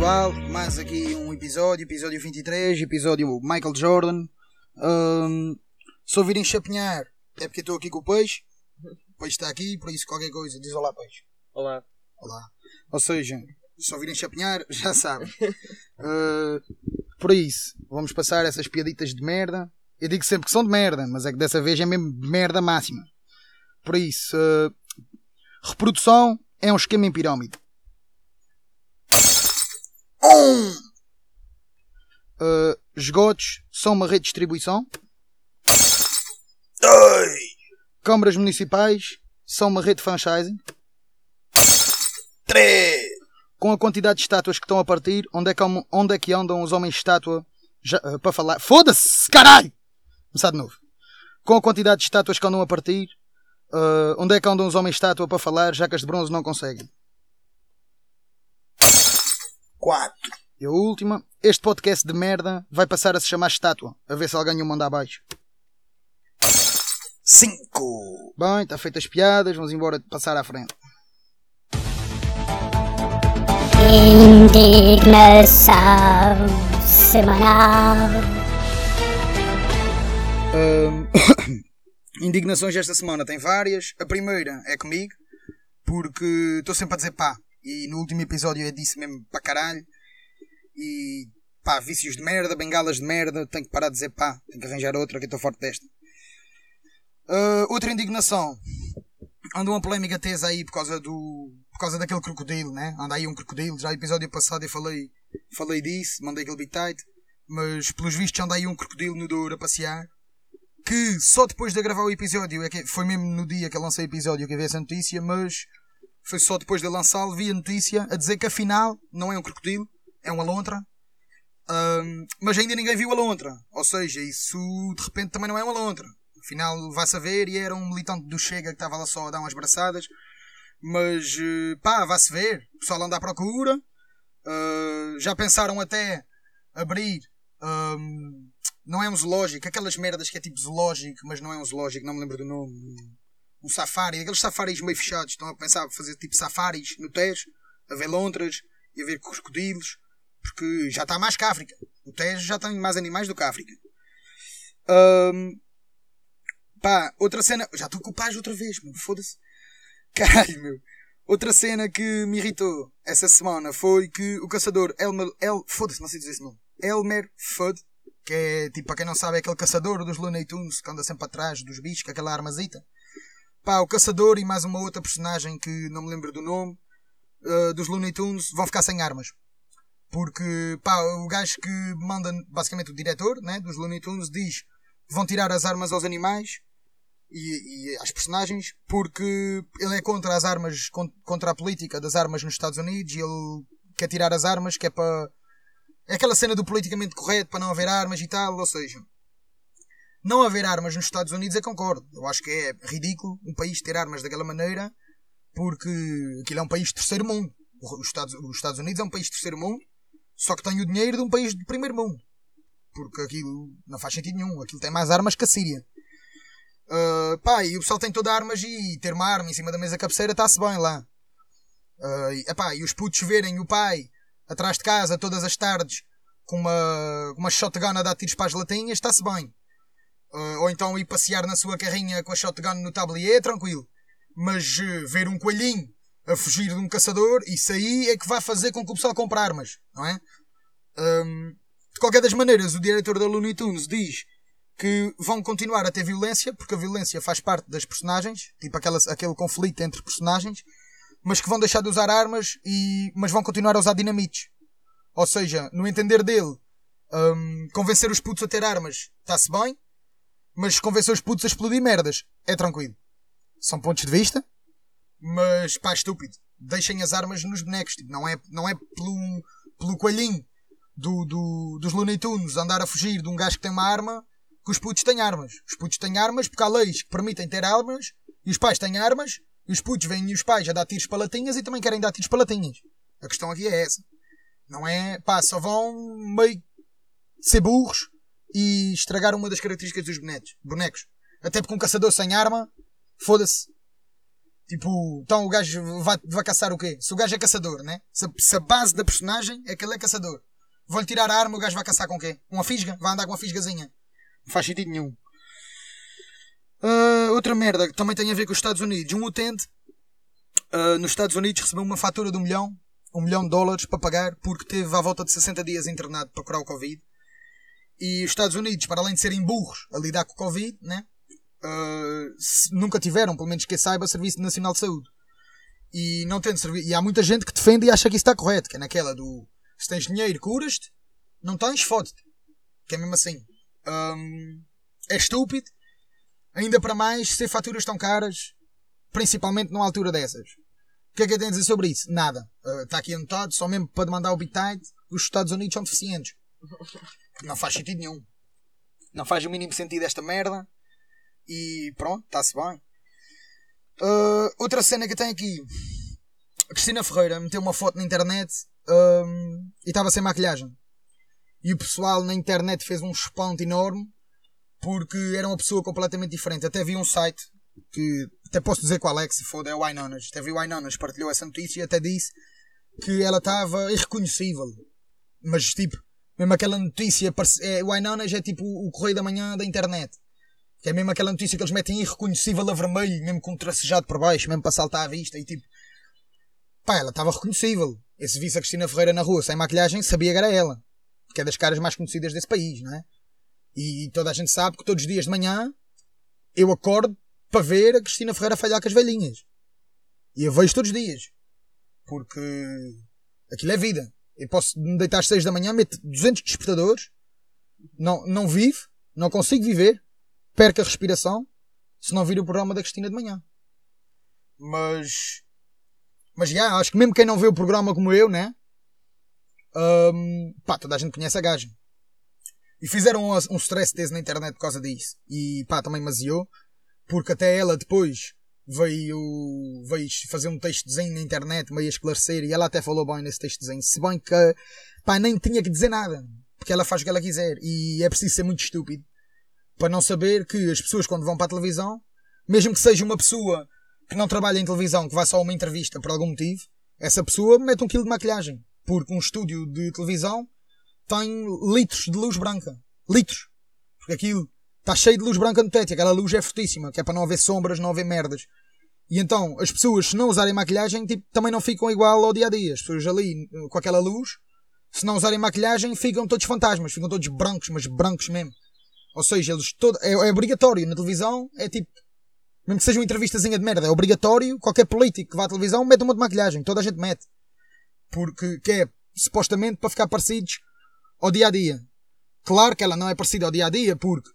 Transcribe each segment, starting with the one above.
pessoal, mais aqui um episódio, episódio 23, episódio Michael Jordan. Um, se ouvirem chapinhar é porque estou aqui com o peixe. O peixe está aqui, por isso qualquer coisa, diz olá peixe. Olá. Olá. Ou seja, se ouvirem chapinhar, já sabem. Uh, por isso, vamos passar essas piaditas de merda. Eu digo sempre que são de merda, mas é que dessa vez é mesmo merda máxima. Por isso, uh, reprodução é um esquema em pirâmide. Um. Uh, esgotos são uma rede de distribuição. Dois. Câmaras municipais são uma rede de franchising. Três. Com a quantidade de estátuas que estão a partir, onde é que, onde é que andam os homens de estátua já, uh, para falar? Foda-se, caralho! Começar de novo. Com a quantidade de estátuas que andam a partir, uh, onde é que andam os homens de estátua para falar, já que as de bronze não conseguem? 4. E a última, este podcast de merda vai passar a se chamar estátua, a ver se alguém o manda abaixo. 5. Bem, está feitas as piadas, vamos embora passar à frente. Indignação semanal. Um, indignações esta semana tem várias. A primeira é comigo, porque estou sempre a dizer pá, e no último episódio eu disse mesmo para caralho. E pá, vícios de merda, bengalas de merda, tenho que parar de dizer pá, tenho que arranjar outra que estou forte desta. Uh, outra indignação. Anda uma polémica tesa aí por causa do. por causa daquele crocodilo, né? Anda aí um crocodilo. Já no episódio passado eu falei, falei disso, mandei aquele big tight. Mas pelos vistos anda aí um crocodilo no Douro a passear. Que só depois de gravar o episódio, é que foi mesmo no dia que eu lancei o episódio que eu vi essa notícia, mas foi só depois de lançá-lo, vi a notícia a dizer que afinal não é um crocodilo, é uma lontra. Mas ainda ninguém viu a lontra. Ou seja, isso de repente também não é uma lontra. Afinal, vai saber e era um militante do Chega que estava lá só a dar umas braçadas. Mas eh, pá, vai-se ver. O pessoal anda à procura. Uh, já pensaram até abrir. Não é um zoológico, aquelas merdas que é tipo zoológico, mas não é um zoológico, não me lembro do nome um safari, aqueles safaris meio fechados. Estão a pensar fazer tipo safaris no Tejo, a ver lontras e a ver crocodilos, porque já está mais que a África. O Tejo já tem mais animais do que a África. Um, pá, outra cena. Já estou com o paz outra vez. Foda-se. Caralho, meu. Outra cena que me irritou essa semana foi que o caçador Elmer. El, Foda-se, não sei dizer esse nome. Elmer Fudd, que é tipo, para quem não sabe, é aquele caçador dos Looney Tunes que anda sempre atrás dos bichos com aquela armazita. Pá, o Caçador e mais uma outra personagem que não me lembro do nome uh, dos Looney Tunes vão ficar sem armas. Porque, pá, o gajo que manda, basicamente o diretor né, dos Looney Tunes, diz vão tirar as armas aos animais e, e às personagens porque ele é contra as armas, contra a política das armas nos Estados Unidos e ele quer tirar as armas, que é para. É aquela cena do politicamente correto para não haver armas e tal, ou seja, não haver armas nos Estados Unidos, eu concordo. Eu acho que é ridículo um país ter armas daquela maneira, porque aquilo é um país terceiro mundo. Os Estados, os Estados Unidos é um país terceiro mundo, só que tem o dinheiro de um país de primeiro mundo. Porque aquilo não faz sentido nenhum. Aquilo tem mais armas que a Síria. Uh, pá, e o pessoal tem toda armas e ter uma arma em cima da mesa cabeceira está-se bem lá. Uh, e, epá, e os putos verem o pai atrás de casa todas as tardes com uma, uma shotgun a dar tiros para as latinhas, está-se bem. Uh, ou então ir passear na sua carrinha com a shotgun no tablier, tranquilo. Mas uh, ver um coelhinho a fugir de um caçador, isso aí é que vai fazer com que o pessoal compre armas, não é? Um, de qualquer das maneiras, o diretor da Looney Tunes diz que vão continuar a ter violência, porque a violência faz parte das personagens, tipo aquela, aquele conflito entre personagens, mas que vão deixar de usar armas, e, mas vão continuar a usar dinamites. Ou seja, no entender dele, um, convencer os putos a ter armas está-se bem, mas convencer os putos a explodir merdas é tranquilo. São pontos de vista, mas pá, estúpido. Deixem as armas nos bonecos. Tipo, não é, não é pelo, pelo coelhinho do, do, dos Looney Tunes andar a fugir de um gajo que tem uma arma que os putos têm armas. Os putos têm armas porque há leis que permitem ter armas e os pais têm armas e os putos vêm os pais a dar tiros para latinhas e também querem dar tiros para latinhas. A questão aqui é essa. Não é, pá, só vão meio ser burros e estragar uma das características dos bonecos. bonecos. Até porque um caçador sem arma, foda-se. Tipo, então o gajo vai, vai caçar o quê? Se o gajo é caçador, né? Se, se a base da personagem é que ele é caçador. Vão-lhe tirar a arma, o gajo vai caçar com o quê? Uma fisga? Vai andar com uma fisgazinha. Não faz sentido nenhum. Uh, outra merda que também tem a ver com os Estados Unidos. Um utente uh, nos Estados Unidos recebeu uma fatura de um milhão, um milhão de dólares para pagar porque teve à volta de 60 dias internado para curar o Covid. E os Estados Unidos, para além de serem burros a lidar com o Covid, né? Uh, nunca tiveram, pelo menos que saiba, Serviço Nacional de Saúde. E não tendo. E há muita gente que defende e acha que isso está correto, que é naquela do se tens dinheiro, curas-te, não tens, fode-te. Que é mesmo assim. Um, é estúpido. Ainda para mais, ser faturas tão caras, principalmente numa altura dessas. O que é que eu tenho a dizer sobre isso? Nada. Está uh, aqui anotado, só mesmo para demandar o bitite, os Estados Unidos são deficientes. Não faz sentido nenhum. Não faz o mínimo sentido esta merda. E pronto, está-se bem. Uh, outra cena que eu tenho aqui. A Cristina Ferreira meteu uma foto na internet um, e estava sem maquilhagem. E o pessoal na internet fez um espanto enorme porque era uma pessoa completamente diferente. Até vi um site que até posso dizer qual é que se foda, é o Winonas. Até vi o Winonas, partilhou essa notícia e até disse que ela estava irreconhecível. Mas tipo, mesmo aquela notícia, é, o Winonas é tipo o correio da manhã da internet. Que é mesmo aquela notícia que eles metem irreconhecível a vermelho, mesmo com um tracejado por baixo, mesmo para saltar à vista e tipo. Pá, ela estava reconhecível. Esse visse a Cristina Ferreira na rua sem maquilhagem, sabia que era ela. Que é das caras mais conhecidas desse país, não é? E toda a gente sabe que todos os dias de manhã eu acordo para ver a Cristina Ferreira falhar com as velhinhas. E eu vejo todos os dias. Porque aquilo é vida. Eu posso me deitar às 6 da manhã, meto 200 despertadores, não, não vivo, não consigo viver, perco a respiração, se não vir o programa da Cristina de manhã. Mas. Mas já, acho que mesmo quem não vê o programa como eu, né? Um, pá, toda a gente conhece a gaja. E fizeram um, um stress test na internet por causa disso. E pá, também maziou. Porque até ela depois veio, veio fazer um texto de desenho na internet, meio a esclarecer. E ela até falou bem nesse texto de desenho. Se bem que, pá, nem tinha que dizer nada. Porque ela faz o que ela quiser. E é preciso ser muito estúpido para não saber que as pessoas quando vão para a televisão, mesmo que seja uma pessoa que não trabalha em televisão, que vai só a uma entrevista por algum motivo, essa pessoa mete um quilo de maquilhagem. Porque um estúdio de televisão tem litros de luz branca. Litros. Porque aquilo está cheio de luz branca no teto aquela luz é fortíssima, que é para não haver sombras, não haver merdas. E então, as pessoas, se não usarem maquilhagem, tipo, também não ficam igual ao dia a dia. As pessoas ali, com aquela luz, se não usarem maquilhagem, ficam todos fantasmas, ficam todos brancos, mas brancos mesmo. Ou seja, eles todo, é, é obrigatório na televisão, é tipo, mesmo que seja uma entrevistazinha de merda, é obrigatório, qualquer político que vá à televisão mete uma de maquilhagem, toda a gente mete. Porque, que é, supostamente, para ficar parecidos ao dia a dia. Claro que ela não é parecida ao dia a dia, porque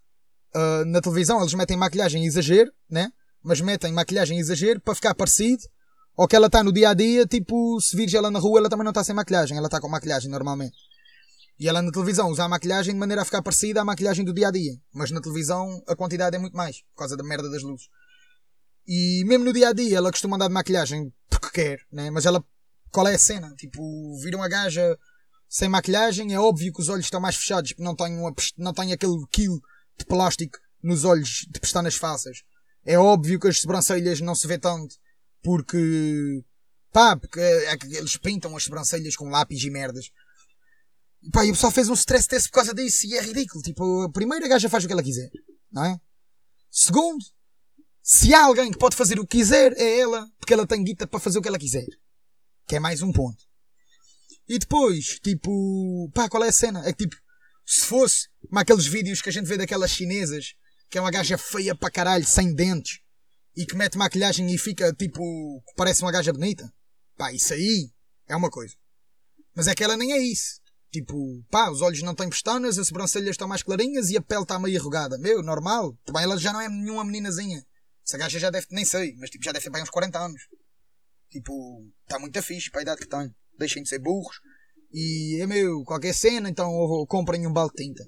uh, na televisão eles metem maquilhagem em exagero, né? Mas metem maquilhagem em exagero para ficar parecido ao que ela está no dia a dia, tipo, se vires ela na rua, ela também não está sem maquilhagem, ela está com maquilhagem normalmente. E ela na televisão usa a maquilhagem de maneira a ficar parecida à maquilhagem do dia a dia. Mas na televisão a quantidade é muito mais, por causa da merda das luzes. E mesmo no dia a dia ela costuma andar de maquilhagem porque quer, né? Mas ela, qual é a cena? Tipo, viram a gaja sem maquilhagem, é óbvio que os olhos estão mais fechados porque não tem, uma, não tem aquele quilo de plástico nos olhos de pestanas falsas. É óbvio que as sobrancelhas não se vê tanto porque, pá, porque é, é eles pintam as sobrancelhas com lápis e merdas. Pá, e o pessoal fez um stress test por causa disso e é ridículo. Tipo, a primeira gaja faz o que ela quiser, não é? Segundo, se há alguém que pode fazer o que quiser, é ela, porque ela tem guita para fazer o que ela quiser. Que é mais um ponto. E depois, tipo, pá, qual é a cena? É que tipo, se fosse como aqueles vídeos que a gente vê daquelas chinesas, que é uma gaja feia para caralho, sem dentes, e que mete maquilhagem e fica tipo, parece uma gaja bonita. Pá, isso aí é uma coisa. Mas é que ela nem é isso. Tipo, pá, os olhos não têm pestanas, as sobrancelhas estão mais clarinhas e a pele está meio arrugada. Meu, normal. Também ela já não é nenhuma meninazinha. Essa gaja já deve, nem sei, mas tipo, já deve ter bem uns 40 anos. Tipo, está muito fixe para a idade que tem. Deixem de ser burros. E é meu, qualquer cena, então comprem um balde de tinta.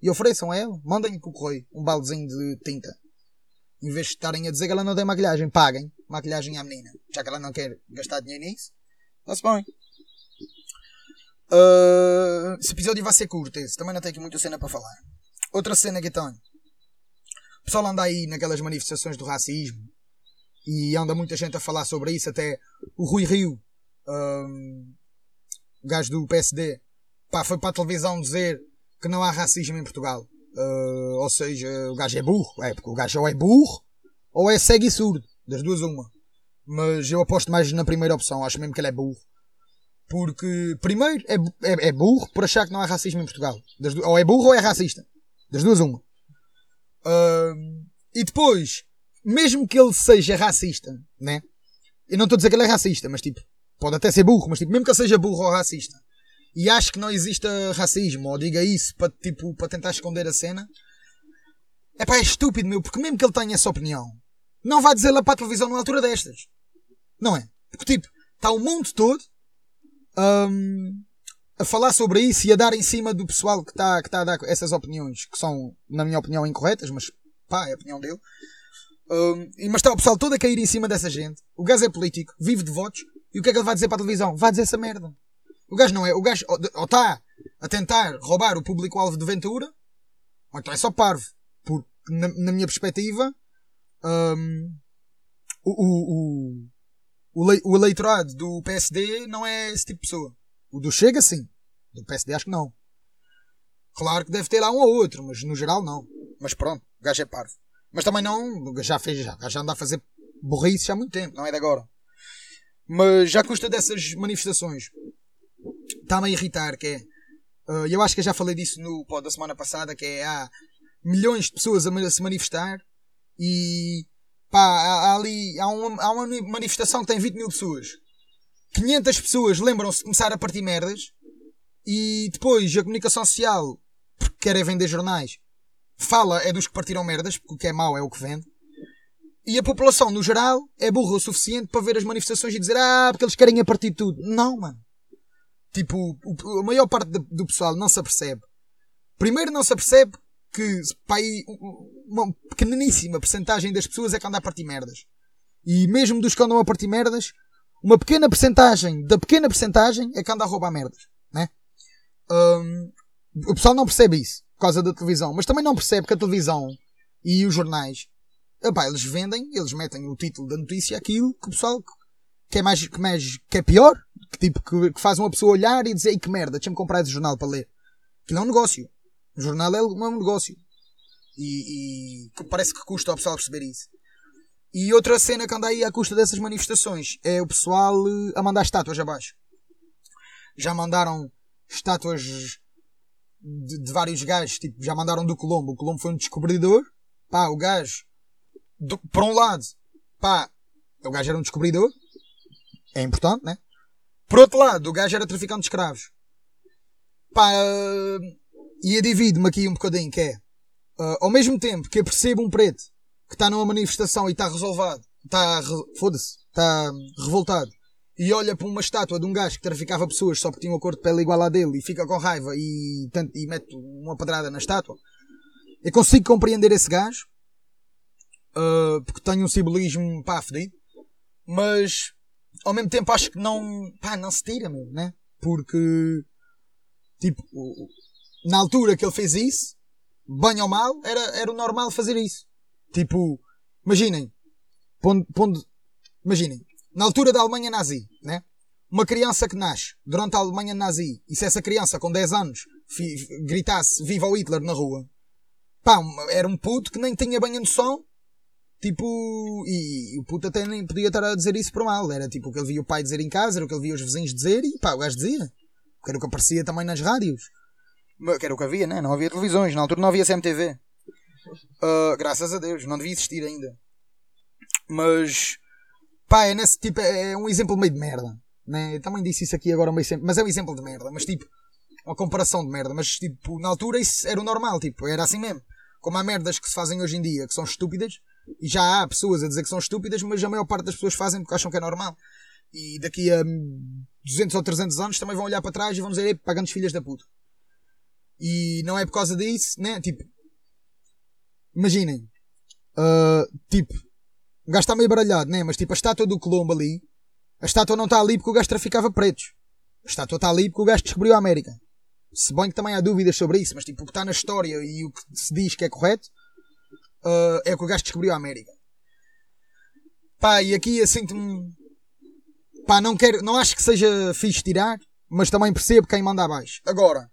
E ofereçam a ela, mandem para o correio um baldezinho de tinta. Em vez de estarem a dizer que ela não tem maquilhagem, paguem maquilhagem à menina. Já que ela não quer gastar dinheiro nisso, está-se bem. Uh, esse episódio vai ser curto, esse. também não tenho aqui muita cena para falar. Outra cena que tenho. O pessoal anda aí naquelas manifestações do racismo E anda muita gente a falar sobre isso, até o Rui Rio, um, gajo do PSD, pá, foi para a televisão dizer que não há racismo em Portugal. Uh, ou seja, o gajo é burro. É, porque o gajo ou é burro ou é cego e surdo. Das duas, uma. Mas eu aposto mais na primeira opção. Acho mesmo que ele é burro. Porque, primeiro, é, é, é burro por achar que não há racismo em Portugal. Das, ou é burro ou é racista. Das duas, uma. Uh, e depois, mesmo que ele seja racista, né? Eu não estou a dizer que ele é racista, mas tipo, pode até ser burro, mas tipo, mesmo que ele seja burro ou racista, e acho que não exista racismo, ou diga isso para, tipo, para tentar esconder a cena, é pá, é estúpido, meu, porque mesmo que ele tenha essa opinião, não vai dizer lá para a televisão numa altura destas. Não é? Porque, tipo, está o mundo todo um, a falar sobre isso e a dar em cima do pessoal que está que tá a dar essas opiniões, que são, na minha opinião, incorretas, mas pá, é a opinião dele. Um, mas está o pessoal todo a cair em cima dessa gente. O gajo é político, vive de votos, e o que é que ele vai dizer para a televisão? Vai dizer essa merda. O gajo não é. O gajo ou está a tentar roubar o público-alvo de Ventura, ou então é só parvo. Porque, na, na minha perspectiva, um, o, o, o, o, eleitorado do PSD não é esse tipo de pessoa. O do Chega, sim. Do PSD, acho que não. Claro que deve ter lá um ou outro, mas no geral, não. Mas pronto, o gajo é parvo. Mas também não. Já fez, já, já anda a fazer burrice há muito tempo, não é de agora. Mas já custa dessas manifestações está-me a irritar, que é. Uh, eu acho que eu já falei disso no pod da semana passada, que é há milhões de pessoas a, se manifestar e pá, há, ali há uma, há uma manifestação que tem 20 mil pessoas. 500 pessoas lembram-se de começar a partir merdas e depois a comunicação social, porque querem vender jornais, fala é dos que partiram merdas, porque o que é mau é o que vende. E a população, no geral, é burra o suficiente para ver as manifestações e dizer ah, porque eles querem a partir de tudo. Não, mano. Tipo, a maior parte do pessoal não se apercebe. Primeiro não se apercebe que pá, uma pequeníssima porcentagem das pessoas é que anda a partir merdas. E mesmo dos que andam a partir merdas, uma pequena porcentagem da pequena porcentagem é que anda a roubar merdas. Né? Um, o pessoal não percebe isso por causa da televisão, mas também não percebe que a televisão e os jornais, epá, eles vendem, eles metem o título da notícia aquilo que o pessoal que é mais, que, mais, que é pior, que, tipo, que, que faz uma pessoa olhar e dizer, que merda, deixa-me comprar esse jornal para ler. Aquilo é um negócio. O jornal é um negócio. E, e parece que custa ao pessoal perceber isso. E outra cena que anda aí à custa dessas manifestações é o pessoal eh, a mandar estátuas abaixo. Já mandaram estátuas de, de vários gajos, tipo, já mandaram do Colombo. O Colombo foi um descobridor. Pá, o gajo, do, por um lado, pá, o gajo era um descobridor, é importante, né? Por outro lado, o gajo era traficante de escravos. Pá, uh, e eu divido-me aqui um bocadinho, que é, uh, ao mesmo tempo que eu percebo um preto que está numa manifestação e está resolvado, está, re, foda-se, está revoltado, e olha para uma estátua de um gajo que traficava pessoas só porque tinha uma cor de pele igual à dele e fica com raiva e, tanto, e mete uma pedrada na estátua, eu consigo compreender esse gajo, uh, porque tem um simbolismo pá, fedido, mas ao mesmo tempo acho que não, pá, não se tira, meu, né? Porque, tipo, na altura que ele fez isso, bem ou mal, era, era o normal fazer isso. Tipo, imaginem, pondo, pondo, imaginem, na altura da Alemanha nazi, né? Uma criança que nasce durante a Alemanha nazi, e se essa criança com 10 anos gritasse Viva o Hitler na rua, pá, era um puto que nem tinha bem a noção Tipo, e, e, o puto até nem podia estar a dizer isso por mal. Era tipo o que ele via o pai dizer em casa, era o que ele via os vizinhos dizer e pá, o gajo dizia. Que era o que aparecia também nas rádios. Que era o que havia, né? Não havia televisões, na altura não havia CMTV. Uh, graças a Deus, não devia existir ainda. Mas, pá, é nesse tipo, é um exemplo meio de merda. Né? Também disse isso aqui agora meio sempre, mas é um exemplo de merda. Mas tipo, uma comparação de merda. Mas tipo, na altura isso era o normal, tipo, era assim mesmo. Como há merdas que se fazem hoje em dia que são estúpidas, e já há pessoas a dizer que são estúpidas, mas a maior parte das pessoas fazem porque acham que é normal. E daqui a 200 ou 300 anos também vão olhar para trás e vão dizer, pagando filhas da puta. E não é por causa disso, né? Tipo, imaginem, uh, tipo, o gajo está meio baralhado, né? Mas tipo, a estátua do Colombo ali, a estátua não está ali porque o gajo traficava pretos. A estátua está ali porque o gajo descobriu a América. Se bem que também há dúvidas sobre isso, mas tipo, o que está na história e o que se diz que é correto, uh, é que o gajo descobriu a América. Pá, e aqui assinto-me. Pá, não quero, não acho que seja fixe tirar, mas também percebo quem manda abaixo. Agora,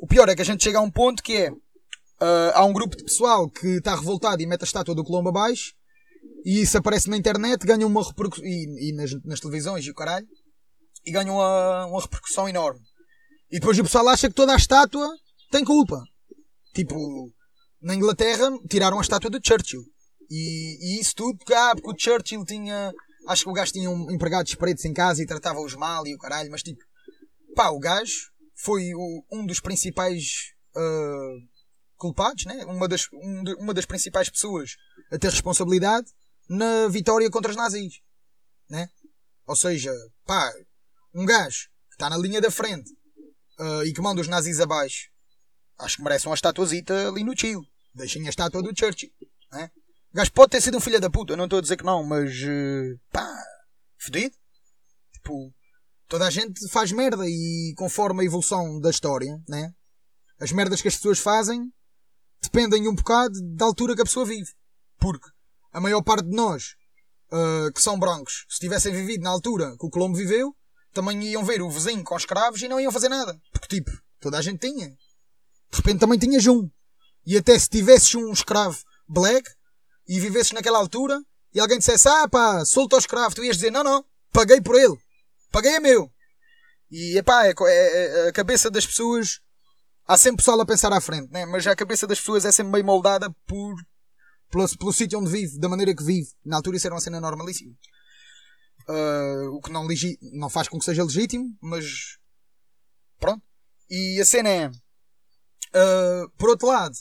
o pior é que a gente chega a um ponto que é. Uh, há um grupo de pessoal que está revoltado e mete a estátua do Colombo abaixo e isso aparece na internet, ganha uma repercussão. E, e nas, nas, televisões e o caralho. E ganha uma, uma repercussão enorme. E depois o pessoal acha que toda a estátua tem culpa. Tipo, na Inglaterra tiraram a estátua do Churchill. E, e isso tudo porque, ah, porque o Churchill tinha. Acho que o gajo tinha um empregados pretos em casa e tratava-os mal e o caralho, mas tipo, pá, o gajo foi o, um dos principais uh, culpados, né? uma, das, um uma das principais pessoas a ter responsabilidade na vitória contra os nazis. Né? Ou seja, pá, um gajo que está na linha da frente uh, e que manda os nazis abaixo, acho que merece uma estatuazita ali no Chile. Deixem a estátua do Churchill. Né? O gajo pode ter sido um filho da puta, não estou a dizer que não, mas uh, pá, fedido. Tipo, toda a gente faz merda e conforme a evolução da história, né? As merdas que as pessoas fazem dependem um bocado da altura que a pessoa vive. Porque a maior parte de nós, uh, que são brancos, se tivessem vivido na altura que o Colombo viveu, também iam ver o vizinho com escravos e não iam fazer nada. Porque, tipo, toda a gente tinha. De repente também tinhas um. E até se tivesses um escravo black e vivesses naquela altura e alguém dissesse, ah pá, solta o escravo, tu ias dizer, não, não, paguei por ele. Paguei é meu. E, epá, é, é, é a cabeça das pessoas há sempre pessoal a pensar à frente, né? mas a cabeça das pessoas é sempre meio moldada por pelo, pelo sítio onde vive, da maneira que vive. Na altura isso era uma cena normalíssima. Uh, o que não, não faz com que seja legítimo, mas pronto. E a cena é, uh, por outro lado,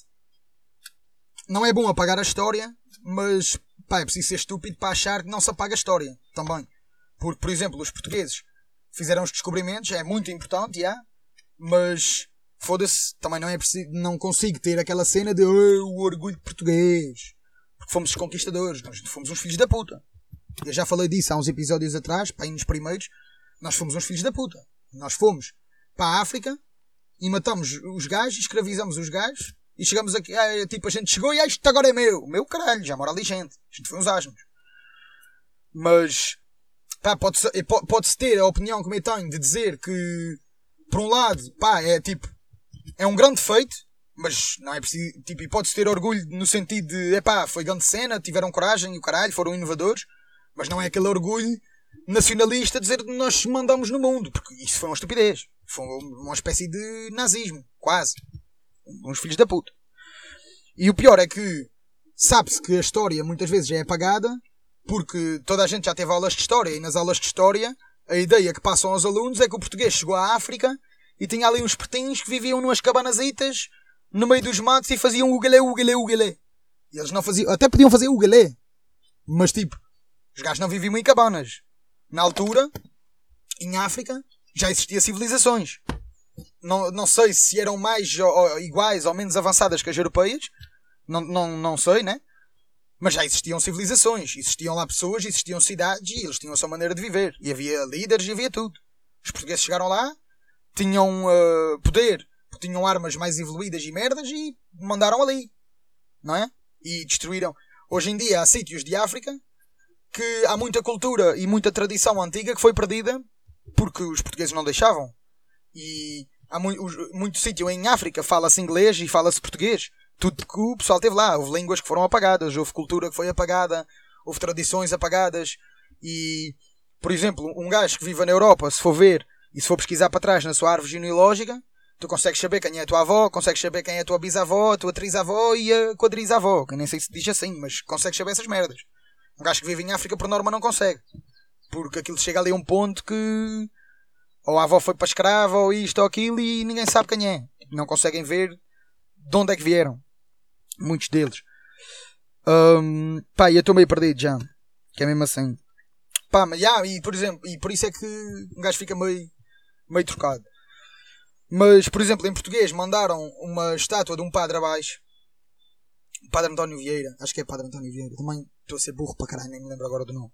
não é bom apagar a história, mas pá, é preciso ser estúpido para achar que não se apaga a história também. Porque, por exemplo, os portugueses fizeram os descobrimentos, é muito importante, já, mas foda-se, também não é preciso, não consigo ter aquela cena de oh, o orgulho português. Porque fomos os conquistadores, nós fomos uns filhos da puta. Eu já falei disso há uns episódios atrás, para nos primeiros, nós fomos uns filhos da puta. Nós fomos para a África e matamos os gajos, escravizamos os gajos e chegamos aqui, tipo, a gente chegou e ah, isto agora é meu. Meu caralho, já mora ali gente. A gente foi uns asnos. Mas, pá, pode-se pode ter a opinião que eu tenho de dizer que, por um lado, pá, é tipo, é um grande feito, mas não é preciso, tipo, e pode-se ter orgulho no sentido de, epá, foi grande cena, tiveram coragem e o caralho, foram inovadores, mas não é aquele orgulho nacionalista dizer que nós mandamos no mundo, porque isso foi uma estupidez. Foi uma espécie de nazismo, quase. Uns filhos da puta. E o pior é que sabe-se que a história muitas vezes é apagada, porque toda a gente já teve aulas de história, e nas aulas de história a ideia que passam aos alunos é que o português chegou à África e tinha ali uns pertinhos que viviam numas cabanasitas no meio dos matos e faziam ugalé, ugalé, ugalé. E eles não faziam, até podiam fazer ugalé. Mas tipo, os gajos não viviam em cabanas. Na altura, em África, já existiam civilizações. Não, não sei se eram mais ou, iguais ou menos avançadas que as europeias. Não, não, não sei, né? Mas já existiam civilizações. Existiam lá pessoas, existiam cidades e eles tinham a sua maneira de viver. E havia líderes e havia tudo. Os portugueses chegaram lá, tinham uh, poder tinham armas mais evoluídas e merdas e mandaram ali. Não é? E destruíram. Hoje em dia há sítios de África que há muita cultura e muita tradição antiga que foi perdida porque os portugueses não deixavam. E há muito, muito sítio em África fala-se inglês e fala-se português. Tudo que o pessoal teve lá. Houve línguas que foram apagadas, houve cultura que foi apagada, houve tradições apagadas. E, por exemplo, um gajo que vive na Europa, se for ver e se for pesquisar para trás na sua árvore genealógica, Tu consegues saber quem é a tua avó, consegues saber quem é a tua bisavó, a tua trisavó e a quadrisavó. Que nem sei se diz assim, mas consegues saber essas merdas. Um gajo que vive em África, por norma, não consegue. Porque aquilo chega ali a um ponto que. Ou a avó foi para escrava, ou isto ou aquilo, e ninguém sabe quem é. Não conseguem ver de onde é que vieram. Muitos deles. Um, pá, eu estou meio perdido já. Que é mesmo assim. Pá, mas já, e por exemplo, e por isso é que um gajo fica meio, meio trocado. Mas, por exemplo, em português mandaram uma estátua de um padre abaixo. Padre António Vieira. Acho que é Padre António Vieira. Também estou a ser burro para caralho, nem me lembro agora do nome.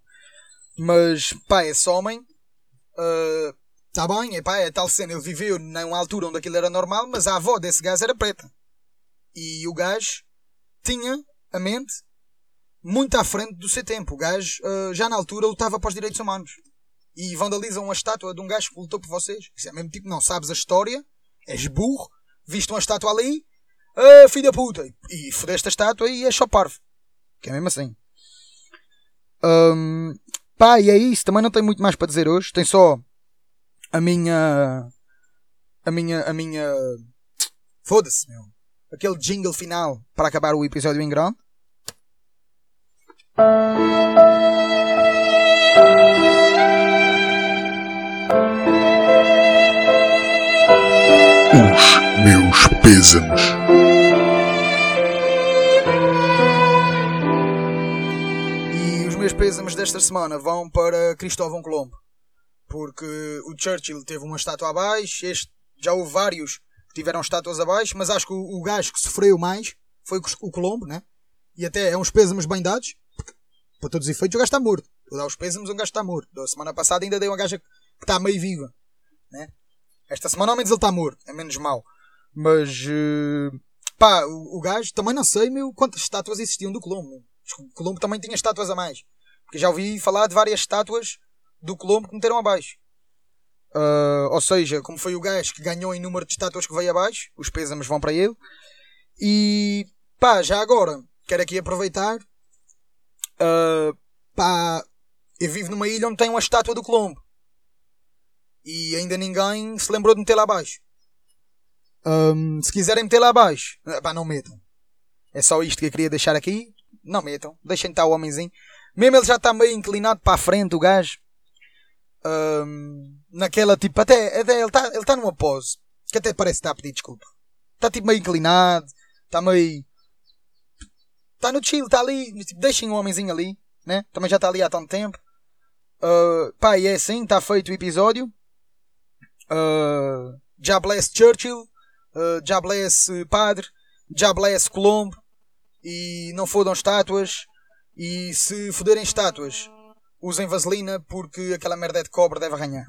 Mas, pá, esse homem. Está uh, bem, é pá, é tal cena. Ele viveu numa altura onde aquilo era normal, mas a avó desse gajo era preta. E o gajo tinha a mente muito à frente do seu tempo. O gajo, uh, já na altura, lutava para os direitos humanos. E vandalizam uma estátua de um gajo que lutou por vocês. Isso é mesmo tipo, não sabes a história, és burro, viste uma estátua ali, ah, filho puta, e fodeste a estátua e és só parvo. Que é mesmo assim. Um, pá, e é isso. Também não tenho muito mais para dizer hoje. Tem só a minha. A minha. A minha. Foda-se, meu. Aquele jingle final para acabar o episódio em grande. Os meus pêsames. E os meus pêsames desta semana vão para Cristóvão Colombo. Porque o Churchill teve uma estátua abaixo, este, já houve vários tiveram estátuas abaixo, mas acho que o, o gajo que sofreu mais foi o Colombo, né? E até é uns pêsames bem dados, para todos os efeitos, o gajo está morto. Vou dar os pêsames, um gajo está morto. Da semana passada ainda dei uma gaja que está meio viva, né? Esta semana ao menos ele está morto, é menos mau. Mas, uh, pá, o, o gajo, também não sei, meu, quantas estátuas existiam do Colombo. O Colombo também tinha estátuas a mais. Porque já ouvi falar de várias estátuas do Colombo que meteram abaixo. Uh, ou seja, como foi o gajo que ganhou em número de estátuas que veio abaixo, os pêsames vão para ele. E pá, já agora, quero aqui aproveitar. Uh, pá, eu vivo numa ilha onde tem uma estátua do Colombo. E ainda ninguém se lembrou de meter lá abaixo. Um, se quiserem meter lá abaixo, pá, não metam. É só isto que eu queria deixar aqui. Não metam, deixem estar o homenzinho. Mesmo ele já está meio inclinado para a frente, o gajo. Um, naquela tipo, até, até ele está ele tá numa pose que até parece estar a pedir desculpa. Está tipo meio inclinado, está meio. Está no chill, está ali. Tipo, deixem o homenzinho ali, né? Também já está ali há tanto tempo. Uh, pá, e é assim, está feito o episódio. Uh, já bless Churchill, uh, já bless Padre, já bless Colombo. E não fodam estátuas. E se foderem estátuas, usem vaselina porque aquela merda é de cobre deve arranhar.